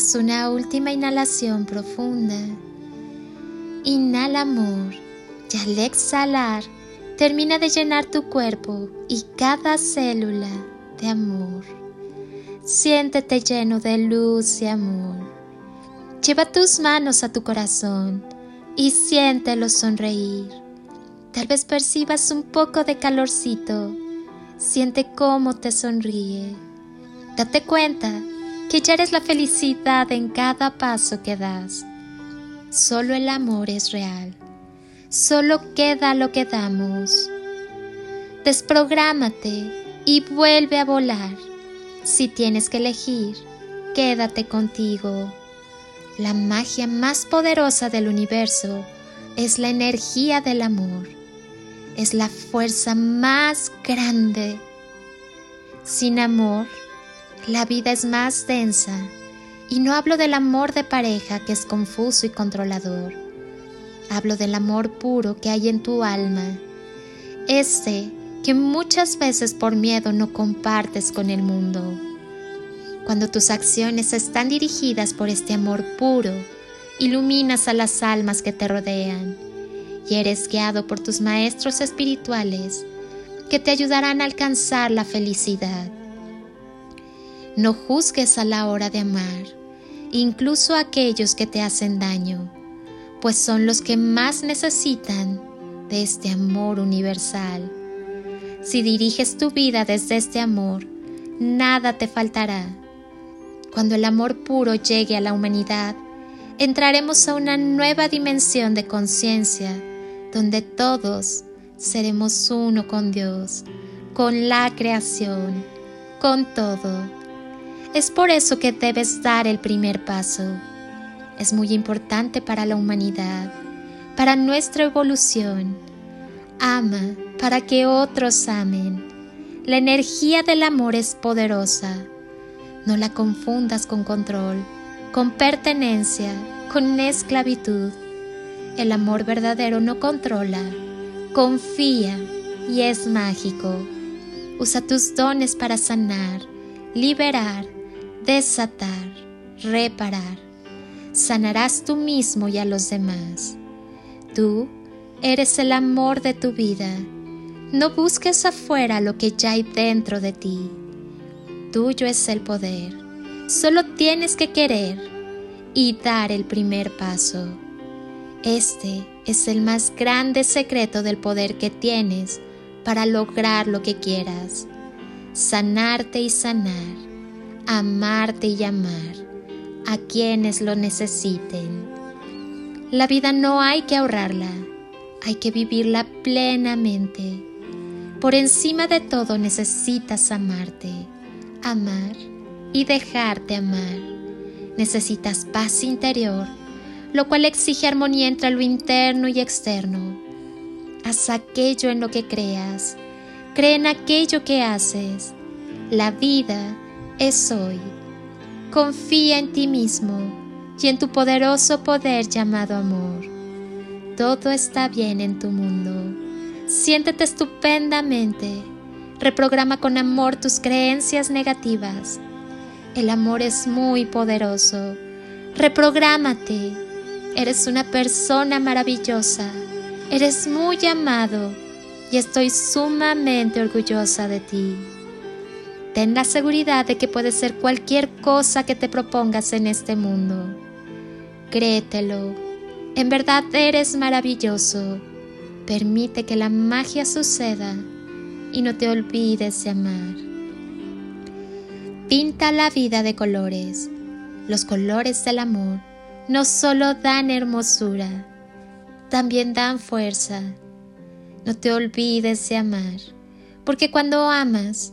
Haz una última inhalación profunda. Inhala amor y al exhalar termina de llenar tu cuerpo y cada célula de amor. Siéntete lleno de luz y amor. Lleva tus manos a tu corazón y siéntelo sonreír. Tal vez percibas un poco de calorcito. Siente cómo te sonríe. Date cuenta que ya la felicidad en cada paso que das. Solo el amor es real. Solo queda lo que damos. Desprográmate y vuelve a volar. Si tienes que elegir, quédate contigo. La magia más poderosa del universo es la energía del amor. Es la fuerza más grande. Sin amor, la vida es más densa y no hablo del amor de pareja que es confuso y controlador. Hablo del amor puro que hay en tu alma, este que muchas veces por miedo no compartes con el mundo. Cuando tus acciones están dirigidas por este amor puro, iluminas a las almas que te rodean y eres guiado por tus maestros espirituales que te ayudarán a alcanzar la felicidad. No juzgues a la hora de amar, incluso a aquellos que te hacen daño, pues son los que más necesitan de este amor universal. Si diriges tu vida desde este amor, nada te faltará. Cuando el amor puro llegue a la humanidad, entraremos a una nueva dimensión de conciencia, donde todos seremos uno con Dios, con la creación, con todo es por eso que debes dar el primer paso. Es muy importante para la humanidad, para nuestra evolución. Ama para que otros amen. La energía del amor es poderosa. No la confundas con control, con pertenencia, con esclavitud. El amor verdadero no controla, confía y es mágico. Usa tus dones para sanar, liberar, desatar, reparar. Sanarás tú mismo y a los demás. Tú eres el amor de tu vida. No busques afuera lo que ya hay dentro de ti. Tuyo es el poder. Solo tienes que querer y dar el primer paso. Este es el más grande secreto del poder que tienes para lograr lo que quieras. Sanarte y sanar amarte y amar a quienes lo necesiten. La vida no hay que ahorrarla, hay que vivirla plenamente. Por encima de todo necesitas amarte, amar y dejarte amar. Necesitas paz interior, lo cual exige armonía entre lo interno y externo. Haz aquello en lo que creas, cree en aquello que haces. La vida es hoy. Confía en ti mismo y en tu poderoso poder llamado amor. Todo está bien en tu mundo. Siéntete estupendamente. Reprograma con amor tus creencias negativas. El amor es muy poderoso. Reprográmate. Eres una persona maravillosa. Eres muy amado y estoy sumamente orgullosa de ti. Ten la seguridad de que puedes ser cualquier cosa que te propongas en este mundo. Créetelo, En verdad eres maravilloso. Permite que la magia suceda y no te olvides de amar. Pinta la vida de colores. Los colores del amor no solo dan hermosura, también dan fuerza. No te olvides de amar, porque cuando amas,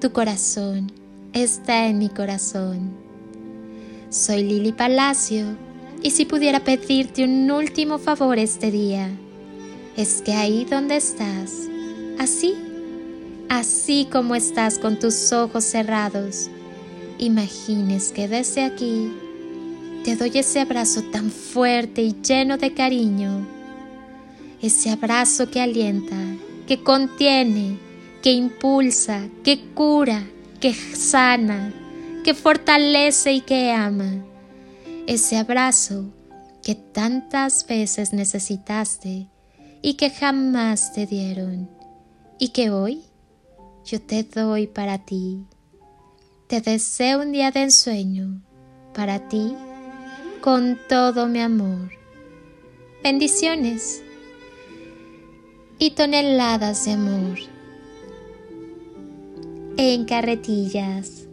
Tu corazón está en mi corazón. Soy Lili Palacio y si pudiera pedirte un último favor este día, es que ahí donde estás, así, así como estás con tus ojos cerrados, imagines que desde aquí te doy ese abrazo tan fuerte y lleno de cariño, ese abrazo que alienta, que contiene, que impulsa, que cura, que sana, que fortalece y que ama. Ese abrazo que tantas veces necesitaste y que jamás te dieron y que hoy yo te doy para ti. Te deseo un día de ensueño para ti con todo mi amor. Bendiciones y toneladas de amor en carretillas.